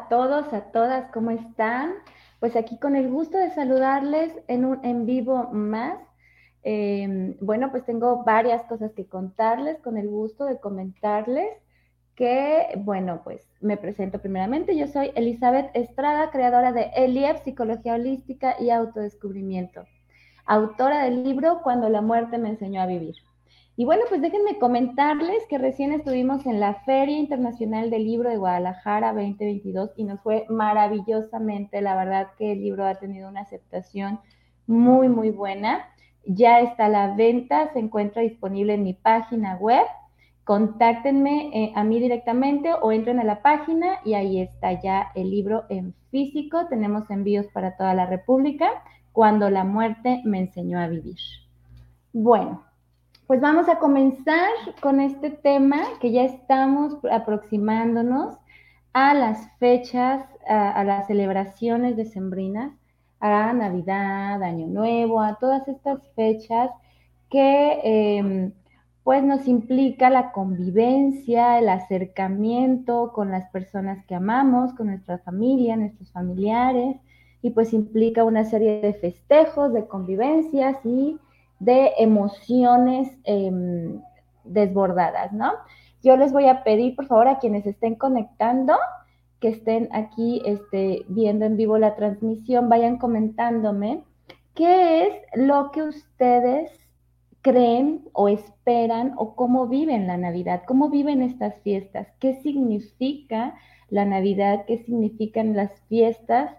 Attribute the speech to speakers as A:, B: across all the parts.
A: A todos, a todas, ¿cómo están? Pues aquí con el gusto de saludarles en un en vivo más. Em, bueno, pues tengo varias cosas que contarles, con el gusto de comentarles que, bueno, pues me presento primeramente. Yo soy Elizabeth Estrada, creadora de Elief, Psicología Holística y Autodescubrimiento, autora del libro Cuando la muerte me enseñó a vivir. Y bueno, pues déjenme comentarles que recién estuvimos en la Feria Internacional del Libro de Guadalajara 2022 y nos fue maravillosamente. La verdad que el libro ha tenido una aceptación muy, muy buena. Ya está a la venta, se encuentra disponible en mi página web. Contáctenme eh, a mí directamente o entren a la página y ahí está ya el libro en físico. Tenemos envíos para toda la República. Cuando la muerte me enseñó a vivir. Bueno, pues vamos a comenzar con este tema que ya estamos aproximándonos a las fechas, a, las celebraciones decembrinas, a Navidad, Año Nuevo, a todas estas fechas que em, pues nos implica la convivencia, el acercamiento con las personas que amamos, con nuestra familia, nuestros familiares, y pues implica una serie de festejos, de convivencias y de emociones em, desbordadas, ¿no? Yo les voy a pedir, por favor, a quienes estén conectando, que estén aquí este, viendo en vivo la transmisión, vayan comentándome qué es lo que ustedes creen o esperan o cómo viven la Navidad, cómo viven estas fiestas, qué significa la Navidad, qué significan las fiestas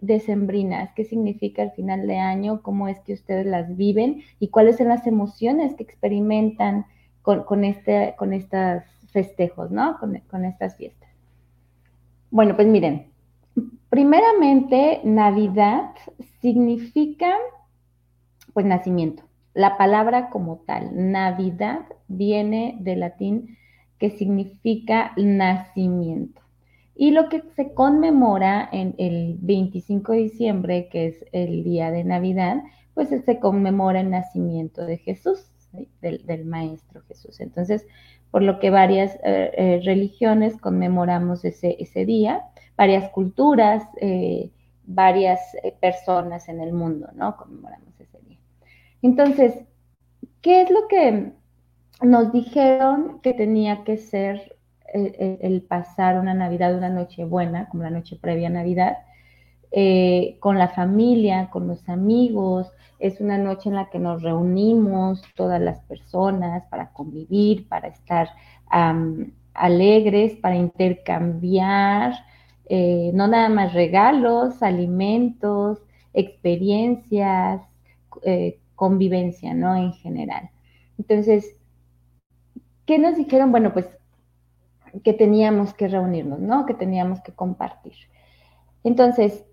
A: decembrinas, qué significa el final de año, cómo es que ustedes las viven y cuáles son las emociones que experimentan con, este, con estos festejos, ¿no? Con, con estas fiestas. Bueno, pues miren, primeramente Navidad significa pues nacimiento. La palabra como tal, Navidad, viene del latín que significa nacimiento. Y lo que se conmemora en el 25 de diciembre, que es el día de Navidad, pues se conmemora el nacimiento de Jesús, del, Maestro Jesús. Entonces, por lo que varias eh, eh, religiones conmemoramos ese, día, varias culturas, eh, varias personas en el mundo, ¿no? Conmemoramos ese día. Entonces, ¿qué es lo que nos dijeron que tenía que ser el, pasar una Navidad, una noche buena, como la noche previa a Navidad, eh, con la familia, con los amigos. Es una noche en la que nos reunimos todas las personas para convivir, para estar alegres, para intercambiar, eh, no nada más regalos, alimentos, experiencias, eh, convivencia, ¿no? En general. Entonces, ¿qué nos dijeron? Bueno, pues que teníamos que reunirnos, ¿no? Que teníamos que compartir. Entonces,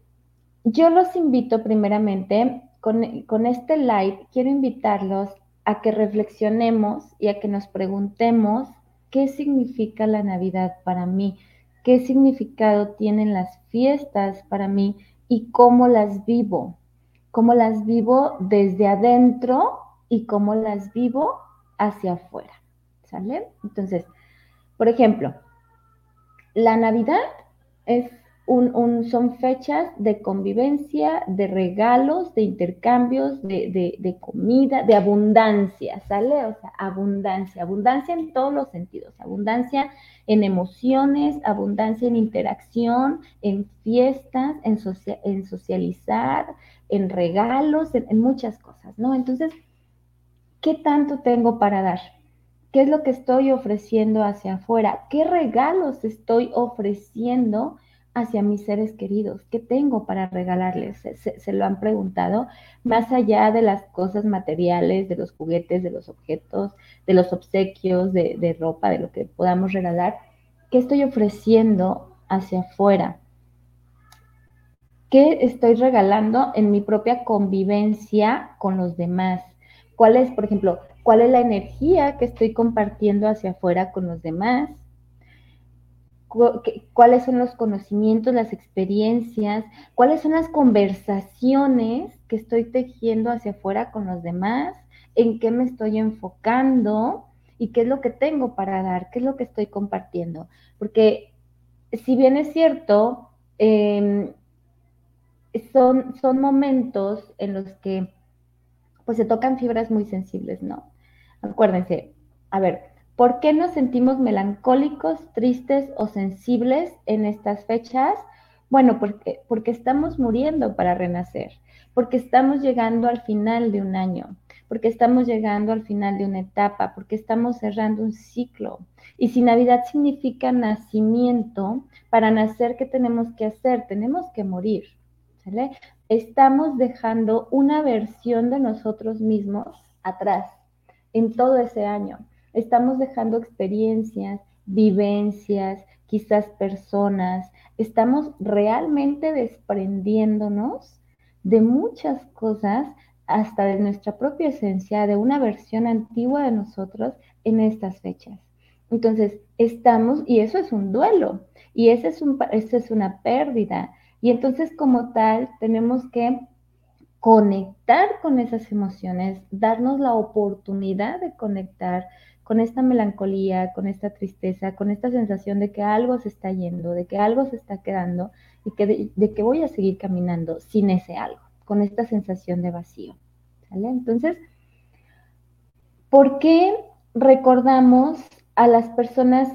A: yo los invito primeramente, con, este live, quiero invitarlos a que reflexionemos y a que nos preguntemos qué significa la Navidad para mí, qué significado tienen las fiestas para mí y cómo las vivo, cómo las vivo desde adentro y cómo las vivo hacia afuera. ¿Sale? Entonces, por ejemplo, la Navidad es un, son fechas de convivencia, de regalos, de intercambios, de, comida, de abundancia, ¿sale? O sea, abundancia, abundancia en todos los sentidos, abundancia en emociones, abundancia en interacción, en fiestas, en, en socializar, en regalos, en muchas cosas, ¿no? Entonces, ¿qué tanto tengo para dar? ¿Qué es lo que estoy ofreciendo hacia afuera? ¿Qué regalos estoy ofreciendo hacia mis seres queridos? ¿Qué tengo para regalarles? ¿Se, lo han preguntado? Más allá de las cosas materiales, de los juguetes, de los objetos, de los obsequios, de, de ropa, de lo que podamos regalar, ¿qué estoy ofreciendo hacia afuera? ¿Qué estoy regalando en mi propia convivencia con los demás? ¿Cuál es, por ejemplo, cuál es la energía que estoy compartiendo hacia afuera con los demás, cuáles son los conocimientos, las experiencias, cuáles son las conversaciones que estoy tejiendo hacia afuera con los demás, en qué me estoy enfocando y qué es lo que tengo para dar, qué es lo que estoy compartiendo. Porque si bien es cierto, em, son, son momentos en los que pues se tocan fibras muy sensibles, ¿no? Acuérdense, a ver, ¿por qué nos sentimos melancólicos, tristes o sensibles en estas fechas? Bueno, porque, porque estamos muriendo para renacer, porque estamos llegando al final de un año, porque estamos llegando al final de una etapa, porque estamos cerrando un ciclo. Y si Navidad significa nacimiento, para nacer, ¿qué tenemos que hacer? Tenemos que morir. ¿sale? Estamos dejando una versión de nosotros mismos atrás en todo ese año. Estamos dejando experiencias, vivencias, quizás personas. Estamos realmente desprendiéndonos de muchas cosas, hasta de nuestra propia esencia, de una versión antigua de nosotros en estas fechas. Entonces, estamos, y eso es un duelo, y ese es eso es una pérdida. Y entonces, como tal, tenemos que conectar con esas emociones, darnos la oportunidad de conectar con esta melancolía, con esta tristeza, con esta sensación de que algo se está yendo, de que algo se está quedando y que de, que voy a seguir caminando sin ese algo, con esta sensación de vacío. Entonces, ¿por qué recordamos a las personas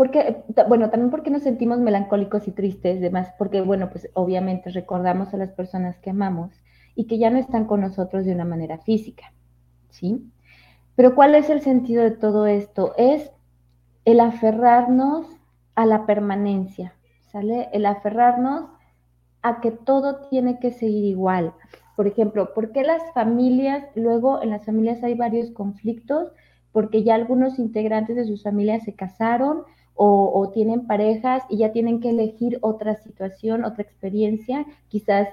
A: porque, bueno, también porque nos sentimos melancólicos y tristes, demás, porque, bueno, pues obviamente recordamos a las personas que amamos y que ya no están con nosotros de una manera física, ¿sí? Pero ¿cuál es el sentido de todo esto? Es el aferrarnos a la permanencia, ¿sale? El aferrarnos a que todo tiene que seguir igual. Por ejemplo, ¿por qué las familias, luego en las familias hay varios conflictos? Porque ya algunos integrantes de sus familias se casaron o, tienen parejas y ya tienen que elegir otra situación, otra experiencia, quizás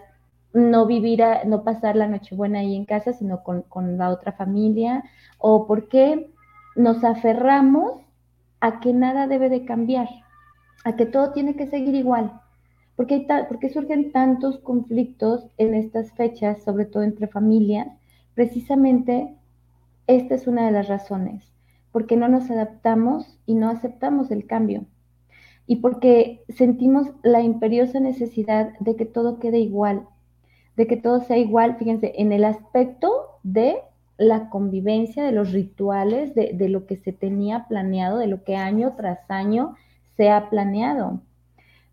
A: no vivir, no pasar la Nochebuena ahí en casa, sino con, la otra familia, o por qué nos aferramos a que nada debe de cambiar, a que todo tiene que seguir igual. ¿Por qué, surgen tantos conflictos en estas fechas, sobre todo entre familias? Precisamente esta es una de las razones porque no nos adaptamos y no aceptamos el cambio. Y porque sentimos la imperiosa necesidad de que todo quede igual, de que todo sea igual, fíjense, en el aspecto de la convivencia, de los rituales, de, de lo que se tenía planeado, de lo que año tras año se ha planeado,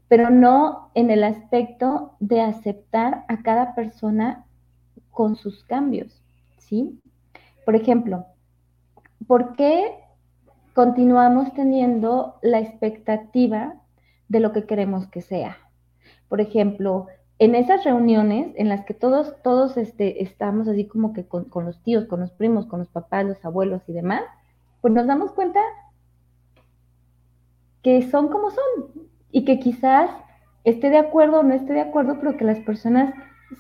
A: pero no en el aspecto de aceptar a cada persona con sus cambios, ¿sí? Por ejemplo, ¿por qué continuamos teniendo la expectativa de lo que queremos que sea? Por ejemplo, en esas reuniones en las que todos, todos este, estamos así como que con, con, los tíos, con los primos, con los papás, los abuelos y demás, pues nos damos cuenta que son como son y que quizás esté de acuerdo o no esté de acuerdo, pero que las personas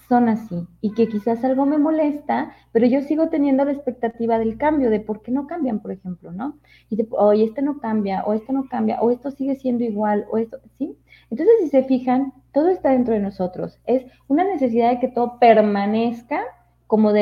A: son así y que quizás algo me molesta, pero yo sigo teniendo la expectativa del cambio, de por qué no cambian, por ejemplo, ¿no? Y de, oye, este no cambia, o esto no cambia, o esto sigue siendo igual, o esto, ¿sí? Entonces, si se fijan, todo está dentro de nosotros. Es una necesidad de que todo permanezca como,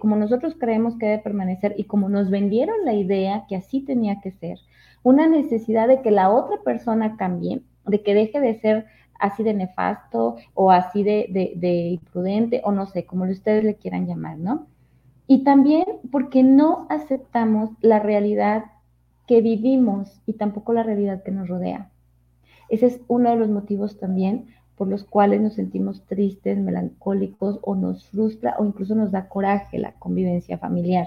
A: como nosotros creemos que debe permanecer y como nos vendieron la idea que así tenía que ser. Una necesidad de que la otra persona cambie, de que deje de ser así de nefasto o así de, imprudente o no sé, como ustedes le quieran llamar, ¿no? Y también porque no aceptamos la realidad que vivimos y tampoco la realidad que nos rodea. Ese es uno de los motivos también por los cuales nos sentimos tristes, melancólicos o nos frustra o incluso nos da coraje la convivencia familiar.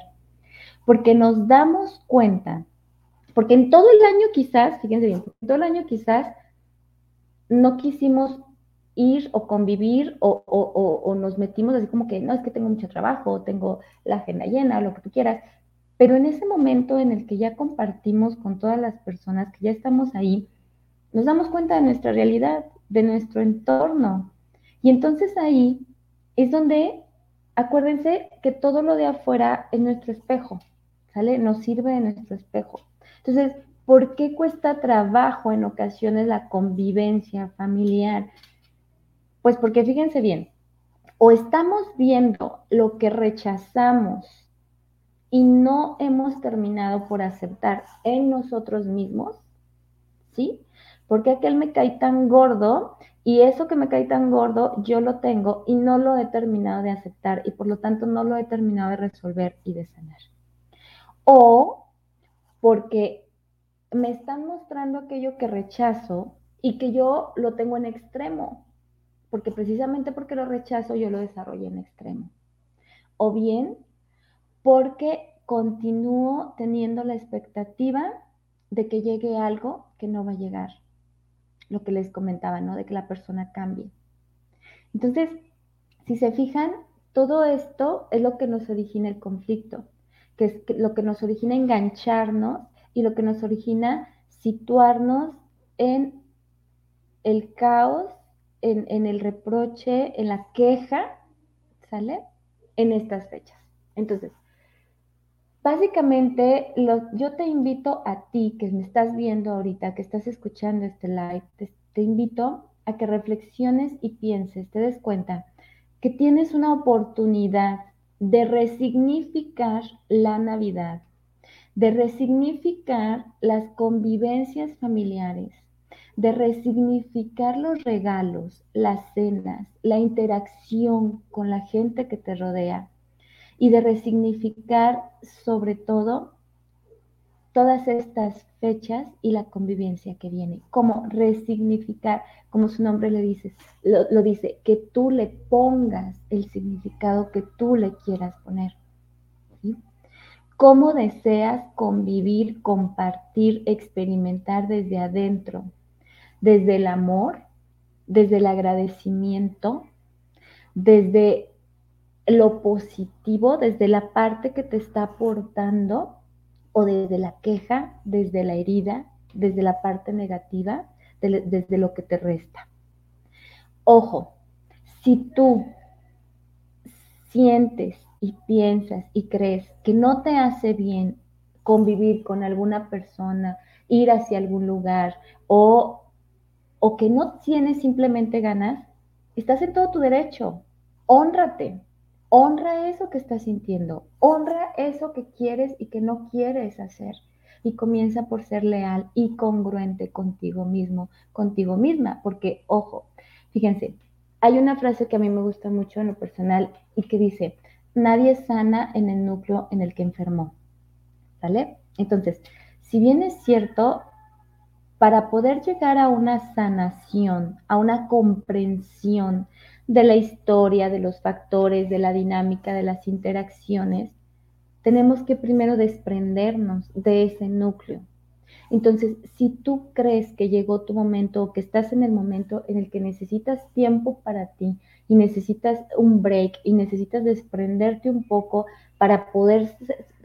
A: Porque nos damos cuenta, porque en todo el año quizás, fíjense bien, en todo el año quizás no quisimos ir o convivir o, nos metimos así como que, no, es que tengo mucho trabajo, tengo la agenda llena, lo que tú quieras. Pero en ese momento en el que ya compartimos con todas las personas que ya estamos ahí, nos damos cuenta de nuestra realidad, de nuestro entorno. Y entonces ahí es donde, acuérdense que todo lo de afuera es nuestro espejo, ¿sale? Nos sirve de nuestro espejo. Entonces, ¿Por qué cuesta trabajo en ocasiones la convivencia familiar? Pues porque fíjense bien, o estamos viendo lo que rechazamos y no hemos terminado por aceptar en nosotros mismos, ¿sí? Porque aquel me cae tan gordo y eso que me cae tan gordo yo lo tengo y no lo he terminado de aceptar y por lo tanto no lo he terminado de resolver y de sanar. O porque me están mostrando aquello que rechazo y que yo lo tengo en extremo, porque precisamente porque lo rechazo yo lo desarrollo en extremo. O bien porque continúo teniendo la expectativa de que llegue algo que no va a llegar. Lo que les comentaba, ¿no? De que la persona cambie. Entonces, si se fijan, todo esto es lo que nos origina el conflicto, que es lo que nos origina engancharnos y lo que nos origina situarnos en el caos, en, el reproche, en la queja, ¿sale? En estas fechas. Entonces, Básicamente, yo te invito a ti que me estás viendo ahorita, que estás escuchando este live, te, invito a que reflexiones y pienses, te des cuenta que tienes una oportunidad de resignificar la Navidad, de resignificar las convivencias familiares, de resignificar los regalos, las cenas, la interacción con la gente que te rodea y de resignificar sobre todo todas estas fechas y la convivencia que viene. Como resignificar, como su nombre le dice, lo, dice, que tú le pongas el significado que tú le quieras poner. ¿Cómo deseas convivir, compartir, experimentar desde adentro? Desde el amor, desde el agradecimiento, desde lo positivo desde la parte que te está aportando o desde la queja, desde la herida, desde la parte negativa, desde lo que te resta. Ojo, si tú sientes y piensas y crees que no te hace bien convivir con alguna persona, ir hacia algún lugar o, o que no tienes simplemente ganas, estás en todo tu derecho. Honrate, Honra eso que estás sintiendo, honra eso que quieres y que no quieres hacer. Y comienza por ser leal y congruente contigo mismo, contigo misma, porque, ojo, fíjense, hay una frase que a mí me gusta mucho en lo personal y que dice, nadie sana en el núcleo en el que enfermó. ¿Vale? Entonces, si bien es cierto, para poder llegar a una sanación, a una comprensión de la historia, de los factores, de la dinámica, de las interacciones, tenemos que primero desprendernos de ese núcleo. Entonces, si tú crees que llegó tu momento o que estás en el momento en el que necesitas tiempo para ti y necesitas un break y necesitas desprenderte un poco para poder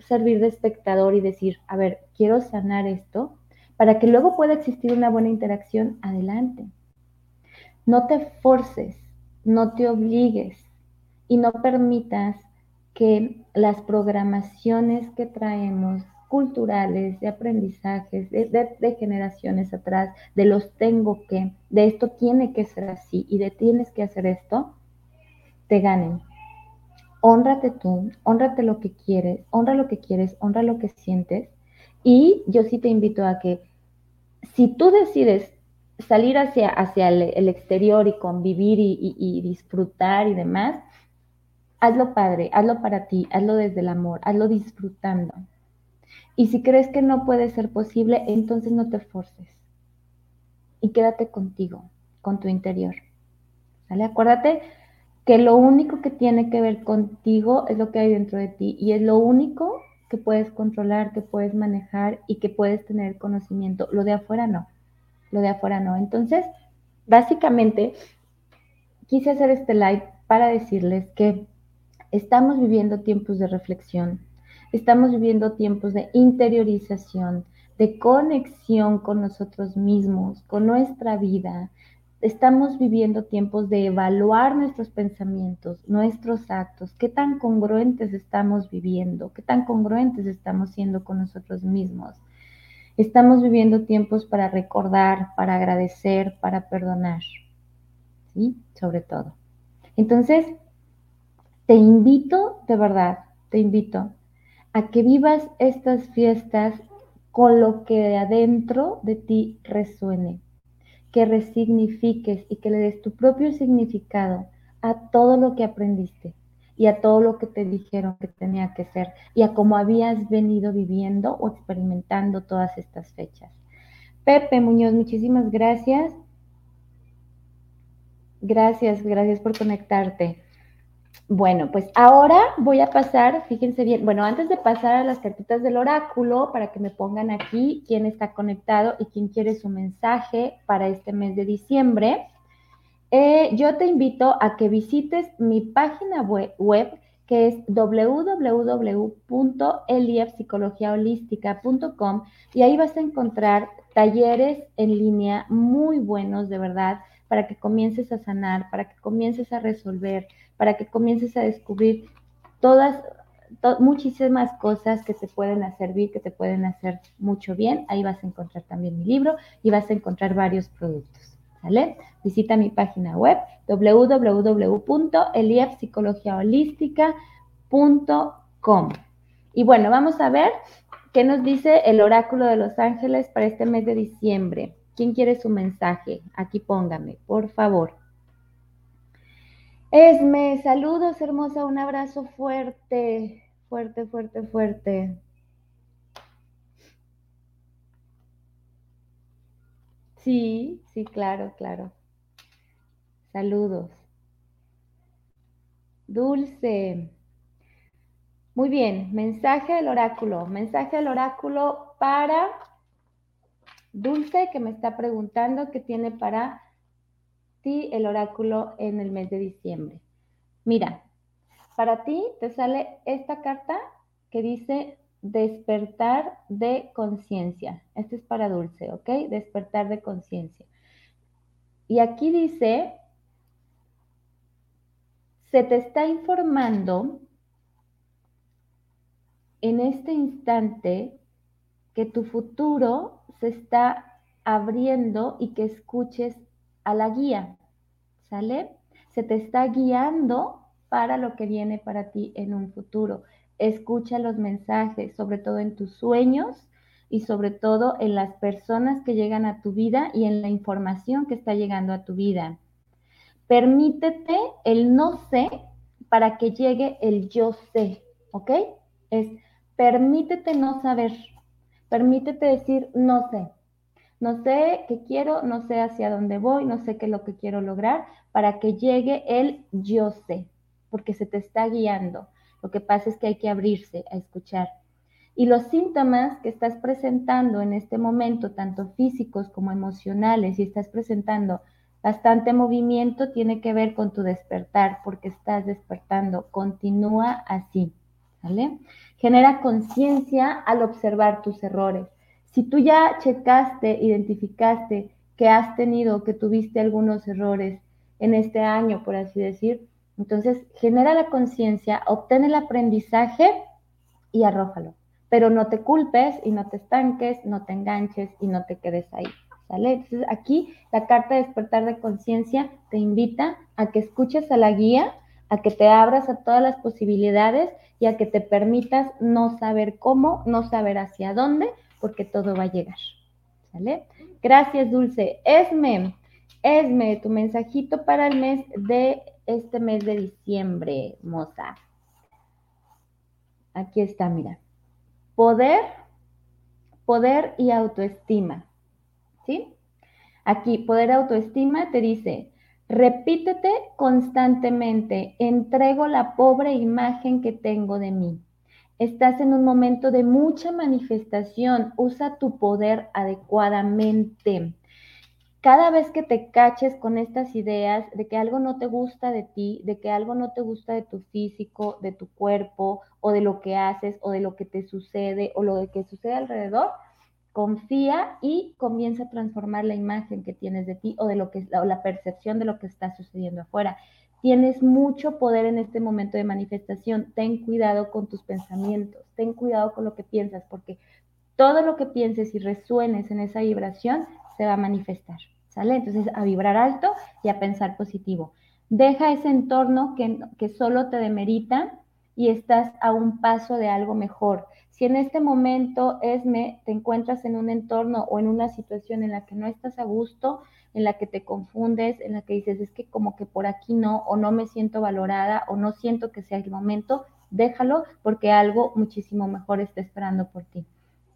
A: servir de espectador y decir, a ver, quiero sanar esto, para que luego pueda existir una buena interacción, adelante. No te forces, no te obligues y no permitas que las programaciones que traemos culturales, de aprendizajes, de, generaciones atrás, de los tengo que, de esto tiene que ser así y de tienes que hacer esto, te ganen. Honrate tú, honrate lo que quieres, honra lo que quieres, honra lo que sientes. Y yo sí te invito a que si tú decides salir hacia, hacia el, exterior y convivir y, disfrutar y demás, hazlo padre, hazlo para ti, hazlo desde el amor, hazlo disfrutando. Y si crees que no puede ser posible, entonces no te forces. Y quédate contigo, con tu interior. ¿Sale? Acuérdate que lo único que tiene que ver contigo es lo que hay dentro de ti y es lo único que puedes controlar, que puedes manejar y que puedes tener conocimiento. Lo de afuera no lo de afuera no. Entonces, básicamente, quise hacer este live para decirles que estamos viviendo tiempos de reflexión, estamos viviendo tiempos de interiorización, de conexión con nosotros mismos, con nuestra vida. Estamos viviendo tiempos de evaluar nuestros pensamientos, nuestros actos, qué tan congruentes estamos viviendo, qué tan congruentes estamos siendo con nosotros mismos. Estamos viviendo tiempos para recordar, para agradecer, para perdonar, ¿sí? Sobre todo. Entonces, te invito, de verdad, te invito a que vivas estas fiestas con lo que de adentro de ti resuene, que resignifiques y que le des tu propio significado a todo lo que aprendiste y a todo lo que te dijeron que tenía que ser y a cómo habías venido viviendo o experimentando todas estas fechas. Pepe Muñoz, muchísimas gracias. Gracias, gracias por conectarte. Bueno, pues ahora voy a pasar, fíjense bien, bueno, antes de pasar a las cartitas del oráculo, para que me pongan aquí quién está conectado y quién quiere su mensaje para este mes de diciembre, eh, yo te invito a que visites mi página web, que es www.eliafpsicologiaholística.com y ahí vas a encontrar talleres en línea muy buenos, de verdad, para que comiences a sanar, para que comiences a resolver, para que comiences a descubrir todas, muchísimas cosas que te pueden servir, que te pueden hacer mucho bien. Ahí vas a encontrar también mi libro y vas a encontrar varios productos. ¿Sale? Visita mi página web www.eliafpsicologiaholística.com. Y bueno, vamos a ver qué nos dice el oráculo de los ángeles para este mes de diciembre. ¿Quién quiere su mensaje? Aquí póngame, por favor. Esme, saludos, hermosa, un abrazo fuerte, fuerte, fuerte, fuerte. Sí, sí, claro, claro. Saludos. Dulce. Muy bien, mensaje del oráculo. Mensaje del oráculo para Dulce que me está preguntando qué tiene para el oráculo en el mes de diciembre. Mira, para ti te sale esta carta que dice despertar de conciencia. Este es para Dulce, ¿ok? Despertar de conciencia. Y aquí dice, se te está informando en este instante que tu futuro se está abriendo y que escuches a la guía, ¿sale? Se te está guiando para lo que viene para ti en un futuro. Escucha los mensajes, sobre todo en tus sueños y sobre todo en las personas que llegan a tu vida y en la información que está llegando a tu vida. Permítete el no sé para que llegue el yo sé, ¿ok? Es permítete no saber. Permítete decir, no sé. No sé qué quiero, no sé hacia dónde voy, no sé qué es lo que quiero lograr para que llegue el yo sé, porque se te está guiando. Lo que pasa es que hay que abrirse a escuchar. Y los síntomas que estás presentando en este momento, tanto físicos como emocionales, y estás presentando bastante movimiento, tiene que ver con tu despertar, porque estás despertando. Continúa así. ¿Vale? Genera conciencia al observar tus errores. Si tú ya checaste, identificaste que has tenido, que tuviste algunos errores en este año, por así decir, entonces genera la conciencia, obtén el aprendizaje y arrójalo. Pero no te culpes y no te estanques, no te enganches y no te quedes ahí. ¿Sale? Aquí la carta de despertar de conciencia te invita a que escuches a la guía, a que te abras a todas las posibilidades y a que te permitas no saber cómo, no saber hacia dónde, porque todo va a llegar. ¿Sale? Gracias, Dulce. Esme, Esme, tu mensajito para el mes de este mes de diciembre, moza. Aquí está, mira. Poder, poder y autoestima. ¿Sí? Aquí, poder autoestima te dice, repítete constantemente, entrego la pobre imagen que tengo de mí. Estás en un momento de mucha manifestación, usa tu poder adecuadamente. Cada vez que te caches con estas ideas de que algo no te gusta de ti, de que algo no te gusta de tu físico, de tu cuerpo, o de lo que haces, o de lo que te sucede, o lo que sucede alrededor, confía y comienza a transformar la imagen que tienes de ti o de lo que o la percepción de lo que está sucediendo afuera. Tienes mucho poder en este momento de manifestación. Ten cuidado con tus pensamientos, ten cuidado con lo que piensas, porque todo lo que pienses y resuenes en esa vibración se va a manifestar. ¿Sale? Entonces, a vibrar alto y a pensar positivo. Deja ese entorno que, solo te demerita y estás a un paso de algo mejor. Si en este momento, Esme, te encuentras en un entorno o en una situación en la que no estás a gusto, en la que te confundes, en la que dices, es que como que por aquí no, o no me siento valorada, o no siento que sea el momento, déjalo porque algo muchísimo mejor está esperando por ti.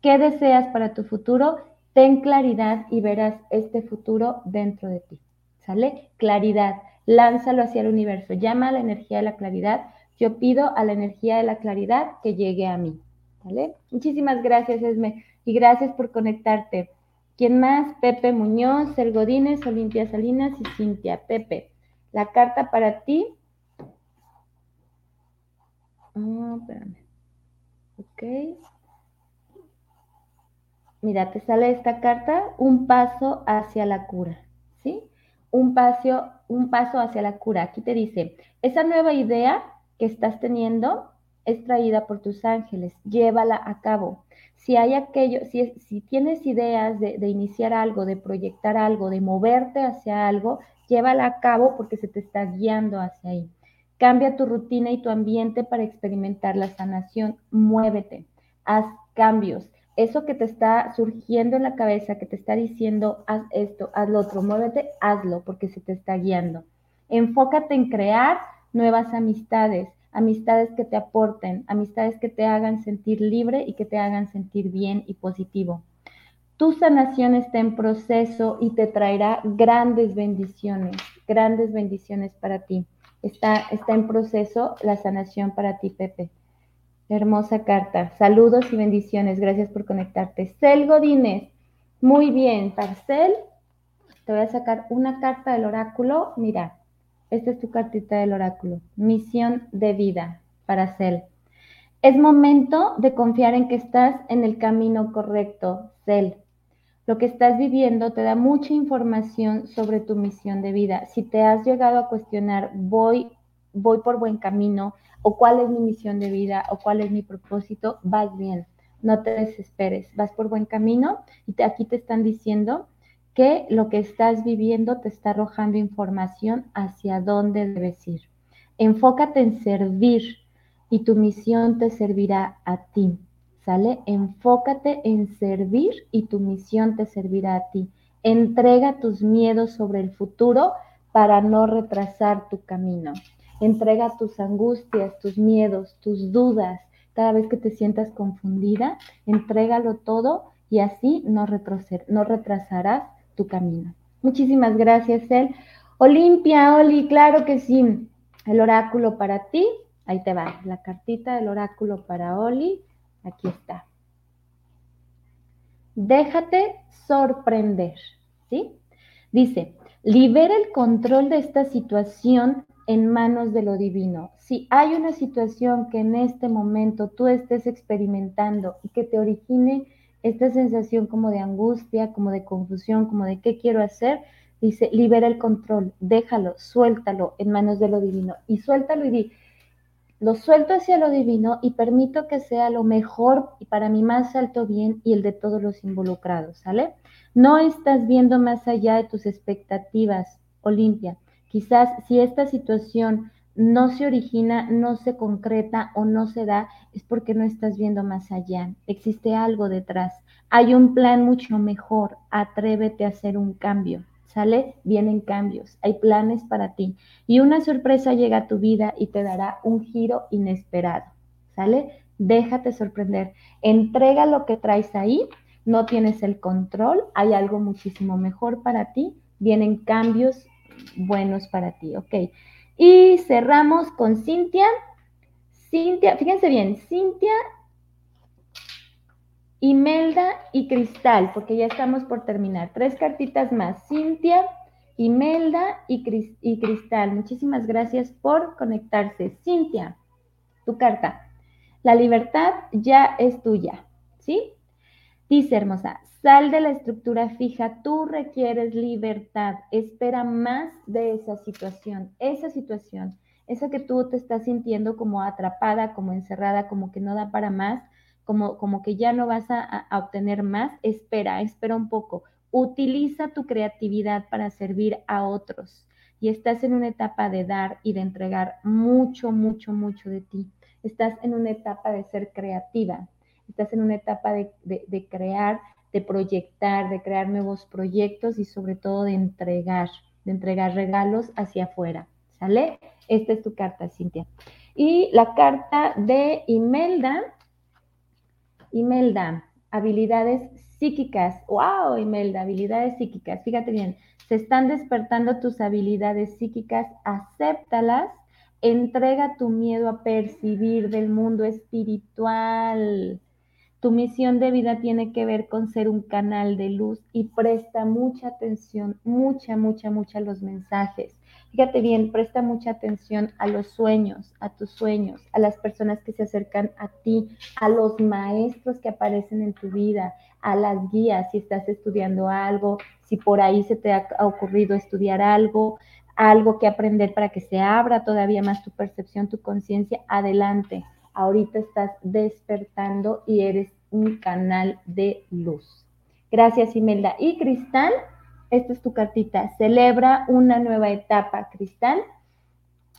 A: ¿Qué deseas para tu futuro? Ten claridad y verás este futuro dentro de ti. ¿Sale? Claridad. Lánzalo hacia el universo. Llama a la energía de la claridad. Yo pido a la energía de la claridad que llegue a mí. ¿Vale? Muchísimas gracias, Esme. Y gracias por conectarte. ¿Quién más? Pepe Muñoz, El Godínez, Olimpia Salinas y Cintia. Pepe, la carta para ti. Espérame. Ok. Mira, te sale esta carta, un paso hacia la cura, ¿sí? Un paso, un paso hacia la cura. Aquí te dice, esa nueva idea que estás teniendo es traída por tus ángeles, llévala a cabo. Si hay aquello, si, tienes ideas de, de, iniciar algo, de proyectar algo, de moverte hacia algo, llévala a cabo porque se te está guiando hacia ahí. Cambia tu rutina y tu ambiente para experimentar la sanación. Muévete, haz cambios eso que te está surgiendo en la cabeza, que te está diciendo, haz esto, haz lo otro, muévete, hazlo, porque se te está guiando. Enfócate en crear nuevas amistades, amistades que te aporten, amistades que te hagan sentir libre y que te hagan sentir bien y positivo. Tu sanación está en proceso y te traerá grandes bendiciones, grandes bendiciones para ti. Está, está en proceso la sanación para ti, Pepe. Hermosa carta. Saludos y bendiciones. Gracias por conectarte. Cel Godínez. Muy bien, Parcel. Te voy a sacar una carta del oráculo. Mira, esta es tu cartita del oráculo. Misión de vida para Cel. Es momento de confiar en que estás en el camino correcto, Cel. Lo que estás viviendo te da mucha información sobre tu misión de vida. Si te has llegado a cuestionar, voy, voy por buen camino, o cuál es mi misión de vida o cuál es mi propósito, vas bien, no te desesperes, vas por buen camino y aquí te están diciendo que lo que estás viviendo te está arrojando información hacia dónde debes ir. Enfócate en servir y tu misión te servirá a ti. ¿Sale? Enfócate en servir y tu misión te servirá a ti. Entrega tus miedos sobre el futuro para no retrasar tu camino. Entrega tus angustias, tus miedos, tus dudas. Cada vez que te sientas confundida, entrégalo todo y así no, no retrasarás tu camino. Muchísimas gracias, El. Olimpia, Oli, claro que sí. El oráculo para ti. Ahí te va, la cartita del oráculo para Oli. Aquí está. Déjate sorprender, ¿sí? Dice, libera el control de esta situación en manos de lo divino. Si hay una situación que en este momento tú estés experimentando y que te origine esta sensación como de angustia, como de confusión, como de qué quiero hacer, dice, libera el control, déjalo, suéltalo en manos de lo divino y suéltalo y di, lo suelto hacia lo divino y permito que sea lo mejor y para mi más alto bien y el de todos los involucrados, ¿sale? No estás viendo más allá de tus expectativas, Olimpia. Quizás si esta situación no se origina, no se concreta o no se da, es porque no estás viendo más allá. Existe algo detrás. Hay un plan mucho mejor. Atrévete a hacer un cambio. ¿Sale? Vienen cambios. Hay planes para ti. Y una sorpresa llega a tu vida y te dará un giro inesperado. ¿Sale? Déjate sorprender. Entrega lo que traes ahí. No tienes el control. Hay algo muchísimo mejor para ti. Vienen cambios buenos para ti, ¿ok? Y cerramos con Cintia. Cintia, fíjense bien, Cintia, Imelda y Cristal, porque ya estamos por terminar. Tres cartitas más. Cintia, Imelda y, y Cristal. Muchísimas gracias por conectarse. Cintia, tu carta. La libertad ya es tuya, ¿sí? Dice hermosa, Sal de la estructura fija, tú requieres libertad, espera más de esa situación, esa situación, esa que tú te estás sintiendo como atrapada, como encerrada, como que no da para más, como, como que ya no vas a, a obtener más, espera, espera un poco, utiliza tu creatividad para servir a otros. Y estás en una etapa de dar y de entregar mucho, mucho, mucho de ti. estás en una etapa de ser creativa, estás en una etapa de, de crear, de proyectar, de crear nuevos proyectos y sobre todo de entregar, de entregar regalos hacia afuera. ¿Sale? Esta es tu carta, Cintia. Y la carta de Imelda. Imelda, habilidades psíquicas. ¡Wow, Imelda! Habilidades psíquicas. Fíjate bien, se están despertando tus habilidades psíquicas, acéptalas, entrega tu miedo a percibir del mundo espiritual. Tu misión de vida tiene que ver con ser un canal de luz y presta mucha atención, mucha, mucha, mucha a los mensajes. Fíjate bien, presta mucha atención a los sueños, a tus sueños, a las personas que se acercan a ti, a los maestros que aparecen en tu vida, a las guías, si estás estudiando algo, si por ahí se te ha ocurrido estudiar algo, algo que aprender para que se abra todavía más tu percepción, tu conciencia, adelante ahorita estás despertando y eres un canal de luz. Gracias, Imelda. Y Cristal, esta es tu cartita. Celebra una nueva etapa, Cristal.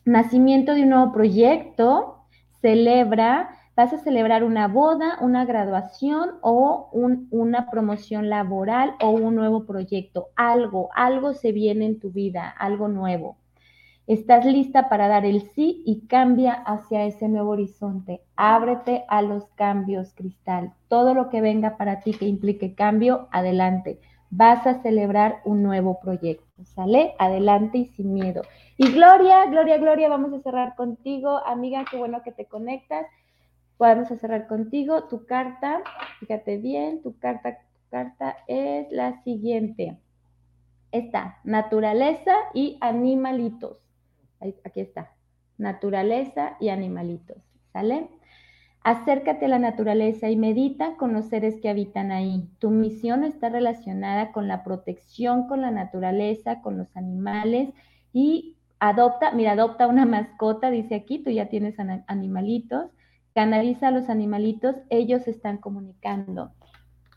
A: Nacimiento de un nuevo proyecto. Celebra, vas a celebrar una boda, una graduación o una promoción laboral o un nuevo proyecto. Algo, algo se viene en tu vida, algo nuevo. Estás lista para dar el sí y cambia hacia ese nuevo horizonte. Ábrete a los cambios, Cristal. Todo lo que venga para ti que implique cambio, adelante. Vas a celebrar un nuevo proyecto. ¿Sale? Adelante y sin miedo. Y Gloria, Gloria, Gloria, vamos a cerrar contigo. Amiga, qué bueno que te conectas. Vamos a cerrar contigo. Tu carta, fíjate bien, tu carta, tu carta es la siguiente. Esta, naturaleza y animalitos aquí está, naturaleza y animalitos, ¿sale? Acércate a la naturaleza y medita con los seres que habitan ahí. Tu misión está relacionada con la protección, con la naturaleza, con los animales y adopta, mira, adopta una mascota, dice aquí, tú ya tienes animalitos, canaliza a los animalitos, ellos están comunicando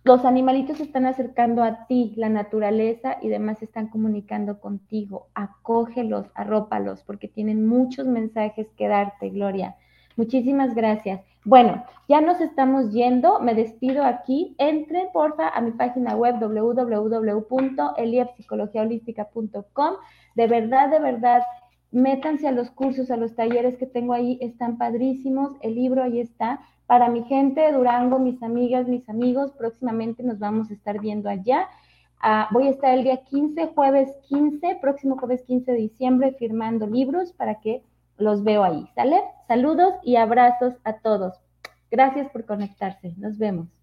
A: los animalitos están acercando a ti, la naturaleza y demás están comunicando contigo. Acógelos, arrópalos, porque tienen muchos mensajes que darte, Gloria. Muchísimas gracias. Bueno, ya nos estamos yendo. Me despido aquí. Entren, porfa, a mi página web www.eliepsicologiaholística.com. De verdad, de verdad, métanse a los cursos, a los talleres que tengo ahí. Están padrísimos. El libro ahí está para mi gente de Durango, mis amigas, mis amigos, próximamente nos vamos a estar viendo allá. Ah, voy a estar el día 15, jueves 15, próximo jueves 15 de diciembre, firmando libros para que los veo ahí, ¿sale? Saludos y abrazos a todos. Gracias por conectarse. Nos vemos.